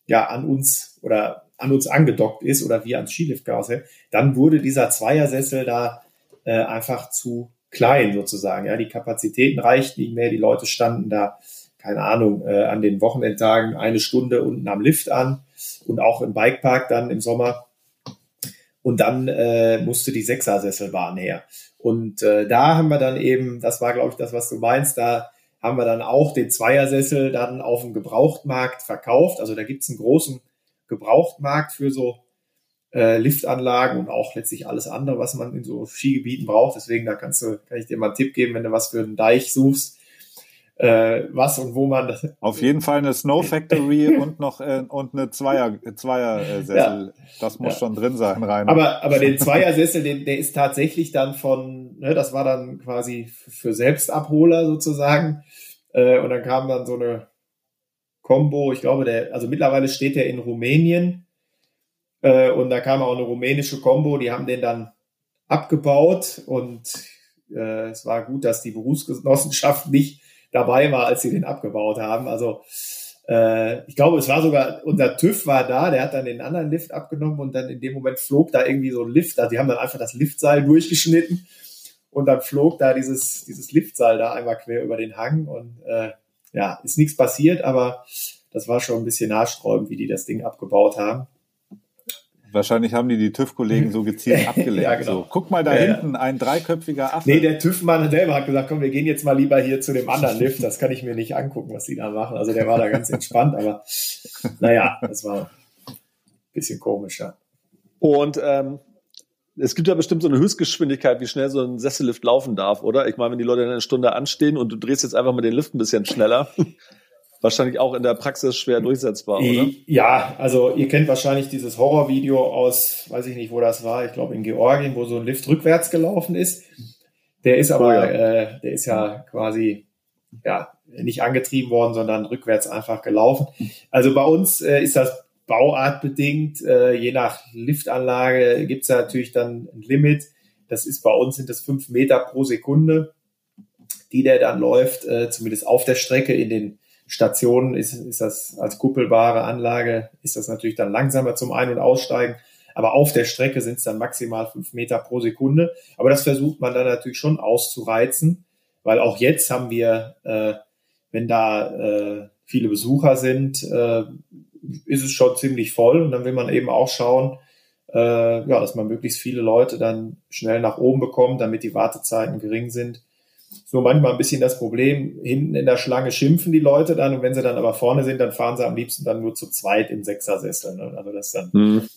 ja an uns oder an uns angedockt ist oder wir ans Skiliftkarussell, dann wurde dieser Zweiersessel da äh, einfach zu klein sozusagen. Ja, die Kapazitäten reichten nicht mehr, die Leute standen da, keine Ahnung, äh, an den Wochenendtagen eine Stunde unten am Lift an und auch im Bikepark dann im Sommer. Und dann äh, musste die Sechsersesselbahn her. Und äh, da haben wir dann eben, das war, glaube ich, das, was du meinst, da haben wir dann auch den Zweiersessel dann auf dem Gebrauchtmarkt verkauft. Also da gibt's einen großen Gebrauchtmarkt für so äh, Liftanlagen und auch letztlich alles andere, was man in so Skigebieten braucht. Deswegen, da kannst du, kann ich dir mal einen Tipp geben, wenn du was für einen Deich suchst. äh, was und wo man das.
Auf jeden Fall eine Snow Factory und noch äh, und eine Zweier Zweiersessel. Ja. Das muss ja. schon drin sein, rein.
Aber aber den Zweiersessel, den, der ist tatsächlich dann von, ne, das war dann quasi für Selbstabholer sozusagen. Äh, und dann kam dann so eine Combo. Ich glaube, der, also mittlerweile steht der in Rumänien. Äh, und da kam auch eine rumänische Combo. Die haben den dann abgebaut und äh, es war gut, dass die Berufsgenossenschaft nicht dabei war, als sie den abgebaut haben. Also äh, ich glaube, es war sogar, unser TÜV war da, der hat dann den anderen Lift abgenommen und dann in dem Moment flog da irgendwie so ein Lift. Also die haben dann einfach das Liftseil durchgeschnitten und dann flog da dieses, dieses Liftseil da einmal quer über den Hang und äh, ja, ist nichts passiert, aber das war schon ein bisschen nachsträubend, wie die das Ding abgebaut haben.
Wahrscheinlich haben die die TÜV-Kollegen so gezielt abgelenkt. ja, genau. so, guck mal da ja, hinten, ja. ein dreiköpfiger Affe.
Nee, der TÜV-Mann selber hat gesagt, komm, wir gehen jetzt mal lieber hier zu dem anderen Lift. Das kann ich mir nicht angucken, was die da machen. Also der war da ganz entspannt, aber naja, das war ein bisschen komisch, ja.
Und ähm, es gibt ja bestimmt so eine Höchstgeschwindigkeit, wie schnell so ein Sessellift laufen darf, oder? Ich meine, wenn die Leute eine Stunde anstehen und du drehst jetzt einfach mal den Lift ein bisschen schneller, wahrscheinlich auch in der Praxis schwer durchsetzbar, oder?
Ja, also ihr kennt wahrscheinlich dieses Horrorvideo aus, weiß ich nicht, wo das war, ich glaube in Georgien, wo so ein Lift rückwärts gelaufen ist. Der ist aber, oh ja. äh, der ist ja quasi ja nicht angetrieben worden, sondern rückwärts einfach gelaufen. Also bei uns äh, ist das bauartbedingt, äh, je nach Liftanlage gibt es ja natürlich dann ein Limit. Das ist bei uns sind das fünf Meter pro Sekunde, die der dann läuft, äh, zumindest auf der Strecke in den Stationen ist, ist das als kuppelbare Anlage, ist das natürlich dann langsamer zum Ein- und Aussteigen. Aber auf der Strecke sind es dann maximal fünf Meter pro Sekunde. Aber das versucht man dann natürlich schon auszureizen, weil auch jetzt haben wir, äh, wenn da äh, viele Besucher sind, äh, ist es schon ziemlich voll. Und dann will man eben auch schauen, äh, ja, dass man möglichst viele Leute dann schnell nach oben bekommt, damit die Wartezeiten gering sind. So manchmal ein bisschen das Problem, hinten in der Schlange schimpfen die Leute dann und wenn sie dann aber vorne sind, dann fahren sie am liebsten dann nur zu zweit im Sechsersessel. Ne? Also das ist dann mhm.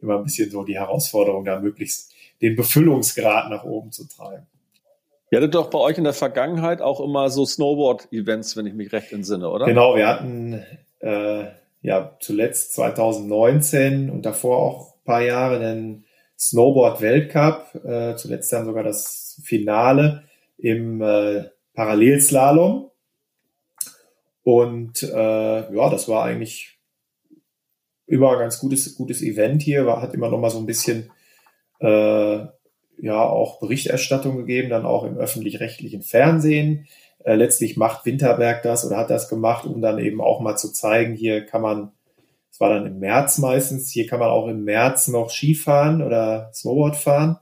immer ein bisschen so die Herausforderung, da möglichst den Befüllungsgrad nach oben zu treiben.
Ihr hattet doch bei euch in der Vergangenheit auch immer so Snowboard-Events, wenn ich mich recht entsinne, oder?
Genau, wir hatten äh, ja zuletzt 2019 und davor auch ein paar Jahre den Snowboard-Weltcup, äh, zuletzt dann sogar das Finale im äh, Parallelslalom. Und äh, ja, das war eigentlich immer ein ganz gutes, gutes Event hier, war, hat immer noch mal so ein bisschen äh, ja auch Berichterstattung gegeben, dann auch im öffentlich-rechtlichen Fernsehen. Äh, letztlich macht Winterberg das oder hat das gemacht, um dann eben auch mal zu zeigen, hier kann man, es war dann im März meistens, hier kann man auch im März noch Skifahren oder Snowboard fahren,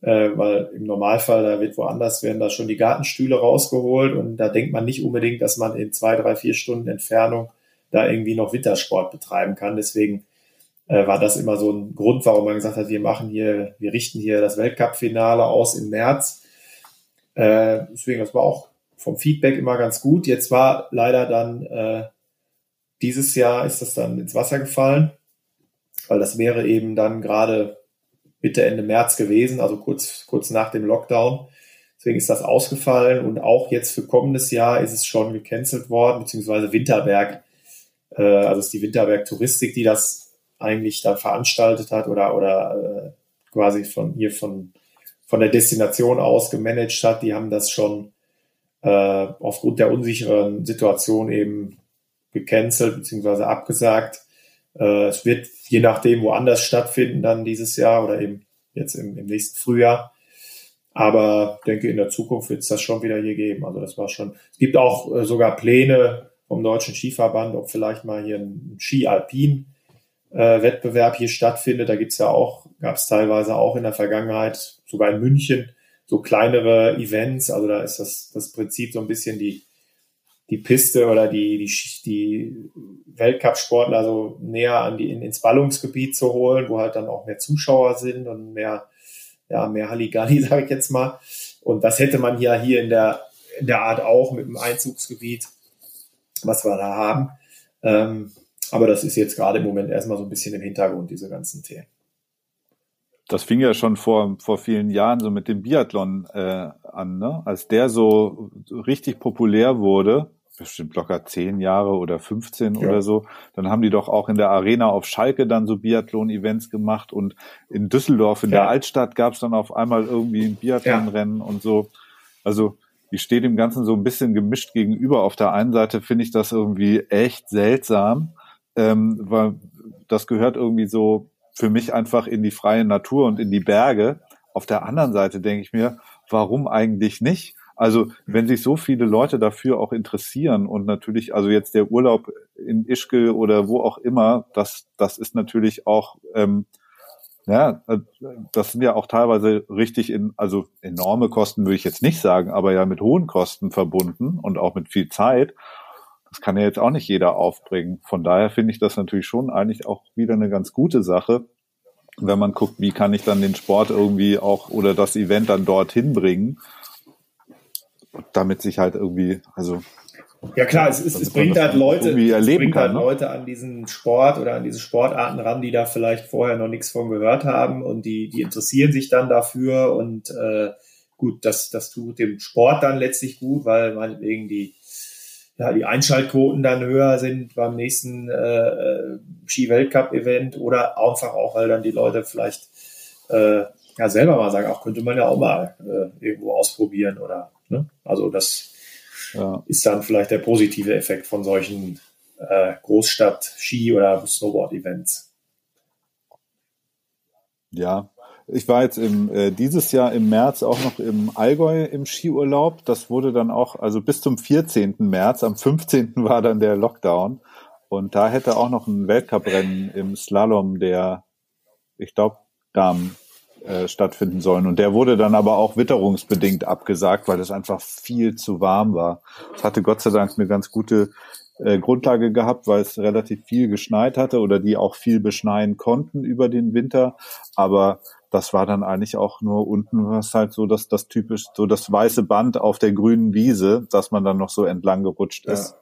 äh, weil im Normalfall, da wird woanders, werden da schon die Gartenstühle rausgeholt und da denkt man nicht unbedingt, dass man in zwei, drei, vier Stunden Entfernung da irgendwie noch Wintersport betreiben kann. Deswegen äh, war das immer so ein Grund, warum man gesagt hat, wir machen hier, wir richten hier das Weltcup-Finale aus im März. Äh, deswegen, das war auch vom Feedback immer ganz gut. Jetzt war leider dann äh, dieses Jahr ist das dann ins Wasser gefallen, weil das wäre eben dann gerade Mitte, Ende März gewesen, also kurz, kurz nach dem Lockdown. Deswegen ist das ausgefallen und auch jetzt für kommendes Jahr ist es schon gecancelt worden, beziehungsweise Winterberg, äh, also ist die Winterberg Touristik, die das eigentlich da veranstaltet hat oder, oder äh, quasi von hier von, von der Destination aus gemanagt hat. Die haben das schon äh, aufgrund der unsicheren Situation eben gecancelt bzw. abgesagt. Äh, es wird je nachdem woanders stattfinden dann dieses Jahr oder eben jetzt im, im nächsten Frühjahr. Aber denke, in der Zukunft wird es das schon wieder hier geben. Also das war schon. Es gibt auch äh, sogar Pläne vom Deutschen Skiverband, ob vielleicht mal hier ein Ski-Alpin-Wettbewerb äh, hier stattfindet. Da gibt's ja auch, gab es teilweise auch in der Vergangenheit, sogar in München, so kleinere Events. Also da ist das, das Prinzip so ein bisschen die, die Piste oder die, die, die Weltcup-Sportler so näher an die, in, ins Ballungsgebiet zu holen, wo halt dann auch mehr Zuschauer sind und mehr, ja, mehr Halligalli, sage ich jetzt mal. Und das hätte man ja hier in der, in der Art auch mit dem Einzugsgebiet, was wir da haben. Ähm, aber das ist jetzt gerade im Moment erstmal so ein bisschen im Hintergrund, diese ganzen Themen.
Das fing ja schon vor, vor vielen Jahren so mit dem Biathlon äh, an, ne? Als der so richtig populär wurde, bestimmt locker zehn Jahre oder 15 ja. oder so, dann haben die doch auch in der Arena auf Schalke dann so Biathlon-Events gemacht und in Düsseldorf in ja. der Altstadt gab es dann auf einmal irgendwie ein Biathlonrennen ja. und so. Also ich stehe dem Ganzen so ein bisschen gemischt gegenüber. Auf der einen Seite finde ich das irgendwie echt seltsam, ähm, weil das gehört irgendwie so für mich einfach in die freie Natur und in die Berge. Auf der anderen Seite denke ich mir, warum eigentlich nicht? Also wenn sich so viele Leute dafür auch interessieren und natürlich, also jetzt der Urlaub in Ischgl oder wo auch immer, das, das ist natürlich auch, ähm, ja, das sind ja auch teilweise richtig in, also enorme Kosten würde ich jetzt nicht sagen, aber ja mit hohen Kosten verbunden und auch mit viel Zeit. Das kann ja jetzt auch nicht jeder aufbringen. Von daher finde ich das natürlich schon eigentlich auch wieder eine ganz gute Sache, wenn man guckt, wie kann ich dann den Sport irgendwie auch oder das Event dann dorthin bringen damit sich halt irgendwie, also
ja klar, es, ist, es bringt halt Leute, es bringt halt kann, ne? Leute an diesen Sport oder an diese Sportarten ran, die da vielleicht vorher noch nichts von gehört haben und die, die interessieren sich dann dafür und äh, gut, das, das tut dem Sport dann letztlich gut, weil meinetwegen die, ja, die Einschaltquoten dann höher sind beim nächsten äh, Ski-Weltcup-Event oder einfach auch, weil dann die Leute vielleicht äh, ja selber mal sagen, auch könnte man ja auch mal äh, irgendwo ausprobieren oder Ne? Also das ja. ist dann vielleicht der positive Effekt von solchen äh, Großstadt-Ski- oder Snowboard-Events.
Ja, ich war jetzt im, äh, dieses Jahr im März auch noch im Allgäu im Skiurlaub. Das wurde dann auch, also bis zum 14. März, am 15. war dann der Lockdown. Und da hätte auch noch ein Weltcuprennen im Slalom der, ich glaube, Damen äh, stattfinden sollen. Und der wurde dann aber auch witterungsbedingt abgesagt, weil es einfach viel zu warm war. Es hatte Gott sei Dank eine ganz gute äh, Grundlage gehabt, weil es relativ viel geschneit hatte oder die auch viel beschneien konnten über den Winter. Aber das war dann eigentlich auch nur unten was halt so dass das typisch so das weiße Band auf der grünen Wiese, dass man dann noch so entlang gerutscht ist.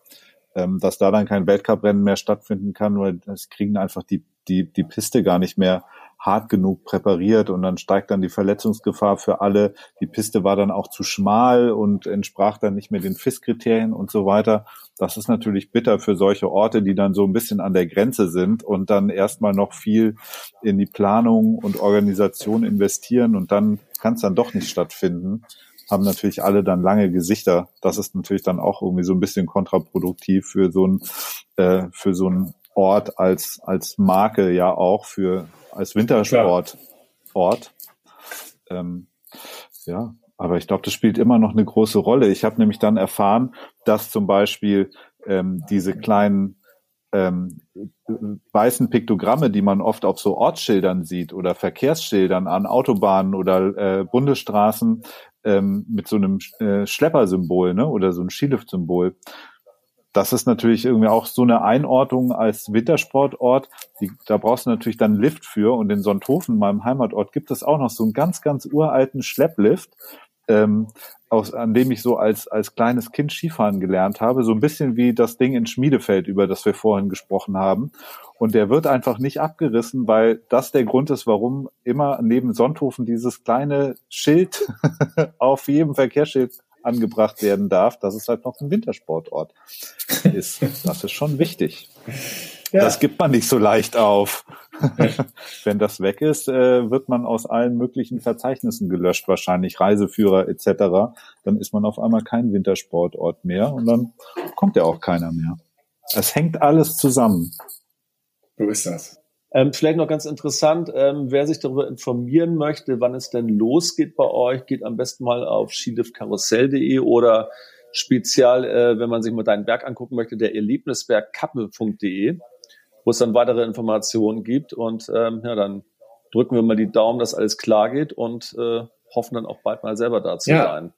Ja. Ähm, dass da dann kein Weltcuprennen mehr stattfinden kann, weil das kriegen einfach die die die Piste gar nicht mehr hart genug präpariert und dann steigt dann die Verletzungsgefahr für alle. Die Piste war dann auch zu schmal und entsprach dann nicht mehr den FIS-Kriterien und so weiter. Das ist natürlich bitter für solche Orte, die dann so ein bisschen an der Grenze sind und dann erstmal noch viel in die Planung und Organisation investieren und dann kann es dann doch nicht stattfinden haben natürlich alle dann lange Gesichter. Das ist natürlich dann auch irgendwie so ein bisschen kontraproduktiv für so ein äh, für so ein Ort als als Marke ja auch für als Wintersportort. Ähm, ja, aber ich glaube, das spielt immer noch eine große Rolle. Ich habe nämlich dann erfahren, dass zum Beispiel ähm, diese kleinen ähm, weißen Piktogramme, die man oft auf so Ortsschildern sieht oder Verkehrsschildern an Autobahnen oder äh, Bundesstraßen ähm, mit so einem äh, Schleppersymbol ne, oder so ein Skiliftsymbol, das ist natürlich irgendwie auch so eine Einordnung als Wintersportort. Die, da brauchst du natürlich dann Lift für. Und in Sonthofen, meinem Heimatort, gibt es auch noch so einen ganz, ganz uralten Schlepplift, ähm, aus, an dem ich so als, als kleines Kind Skifahren gelernt habe. So ein bisschen wie das Ding in Schmiedefeld, über das wir vorhin gesprochen haben. Und der wird einfach nicht abgerissen, weil das der Grund ist, warum immer neben Sonthofen dieses kleine Schild auf jedem Verkehrsschild angebracht werden darf, dass es halt noch ein Wintersportort ist. Das ist schon wichtig. Ja. Das gibt man nicht so leicht auf. Wenn das weg ist, äh, wird man aus allen möglichen Verzeichnissen gelöscht, wahrscheinlich Reiseführer etc. Dann ist man auf einmal kein Wintersportort mehr und dann kommt ja auch keiner mehr. Es hängt alles zusammen.
So ist das.
Ähm, vielleicht noch ganz interessant, ähm, wer sich darüber informieren möchte, wann es denn losgeht bei euch, geht am besten mal auf skiliftkarussell.de oder speziell, äh, wenn man sich mal deinen Berg angucken möchte, der Erlebnisberg kappe.de, wo es dann weitere Informationen gibt. Und ähm, ja, dann drücken wir mal die Daumen, dass alles klar geht und äh, hoffen dann auch bald mal selber da zu ja. sein.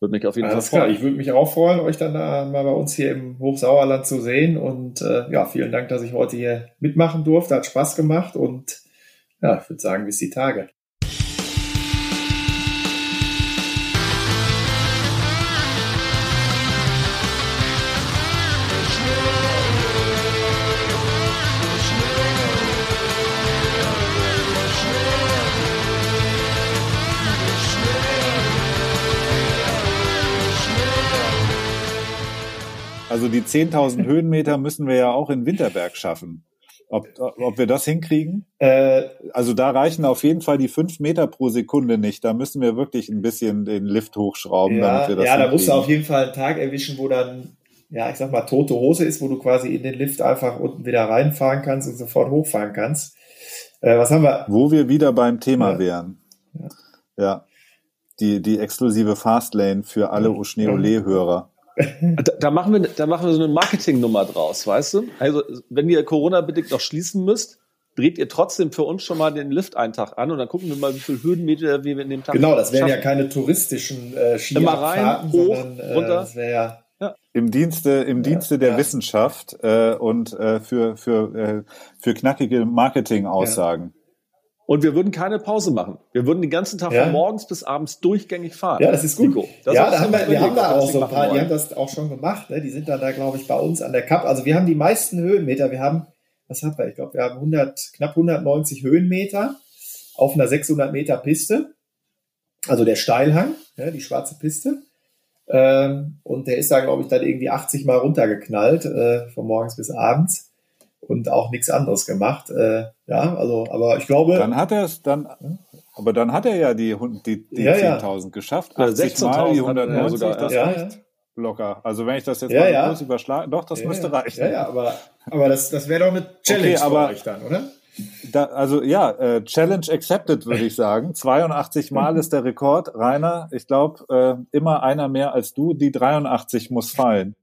Würde mich auf jeden Alles Fall freuen.
Klar. Ich würde mich auch freuen, euch dann da mal bei uns hier im Hochsauerland zu sehen. Und äh, ja, vielen Dank, dass ich heute hier mitmachen durfte. Hat Spaß gemacht und ja, ich würde sagen, bis die Tage.
Also die 10.000 Höhenmeter müssen wir ja auch in Winterberg schaffen. Ob, ob wir das hinkriegen? Äh, also da reichen auf jeden Fall die fünf Meter pro Sekunde nicht. Da müssen wir wirklich ein bisschen den Lift hochschrauben,
ja,
damit wir das
Ja, da musst du auf jeden Fall einen Tag erwischen, wo dann, ja, ich sag mal, tote Hose ist, wo du quasi in den Lift einfach unten wieder reinfahren kannst und sofort hochfahren kannst.
Äh, was haben wir? Wo wir wieder beim Thema ja. wären. Ja. ja. Die, die exklusive Fastlane für alle Oschneole-Hörer.
Da, da, machen wir, da machen wir so eine Marketingnummer draus, weißt du? Also, wenn ihr Corona-bedingt noch schließen müsst, dreht ihr trotzdem für uns schon mal den Lift einen Tag an und dann gucken wir mal, wie viele Höhenmeter wir in dem Tag
Genau, das wären ja keine touristischen äh, Skiabfahrten, hoch, sondern äh, runter. das wäre ja
ja. Im Dienste, im Dienste ja, der ja. Wissenschaft äh, und äh, für, für, äh, für knackige Marketing-Aussagen.
Und wir würden keine Pause machen. Wir würden den ganzen Tag von morgens bis abends durchgängig fahren.
Ja, das ist gut. Nico, das ja, da haben wir, wir haben da auch so ein paar, die haben das auch schon gemacht. Ne? Die sind dann da, glaube ich, bei uns an der Cup. Also wir haben die meisten Höhenmeter. Wir haben, was haben wir? Ich glaube, wir haben 100, knapp 190 Höhenmeter auf einer 600 Meter Piste. Also der Steilhang, ja, die schwarze Piste. Ähm, und der ist da, glaube ich, dann irgendwie 80 Mal runtergeknallt, äh, von morgens bis abends und auch nichts anderes gemacht. Äh, ja, also, aber ich glaube.
Dann hat er es dann, aber dann hat er ja die, die, die ja, 10.000 ja. geschafft. 80 Mal die 190, sogar, das ja, reicht locker. Also wenn ich das jetzt mal kurz überschlage, doch, das müsste reichen.
Ja, ja, aber, aber das, das wäre doch eine Challenge okay, aber, für euch dann, oder?
Da, also ja, äh, Challenge accepted, würde ich sagen. 82 Mal ist der Rekord. Rainer, ich glaube, äh, immer einer mehr als du. Die 83 muss fallen.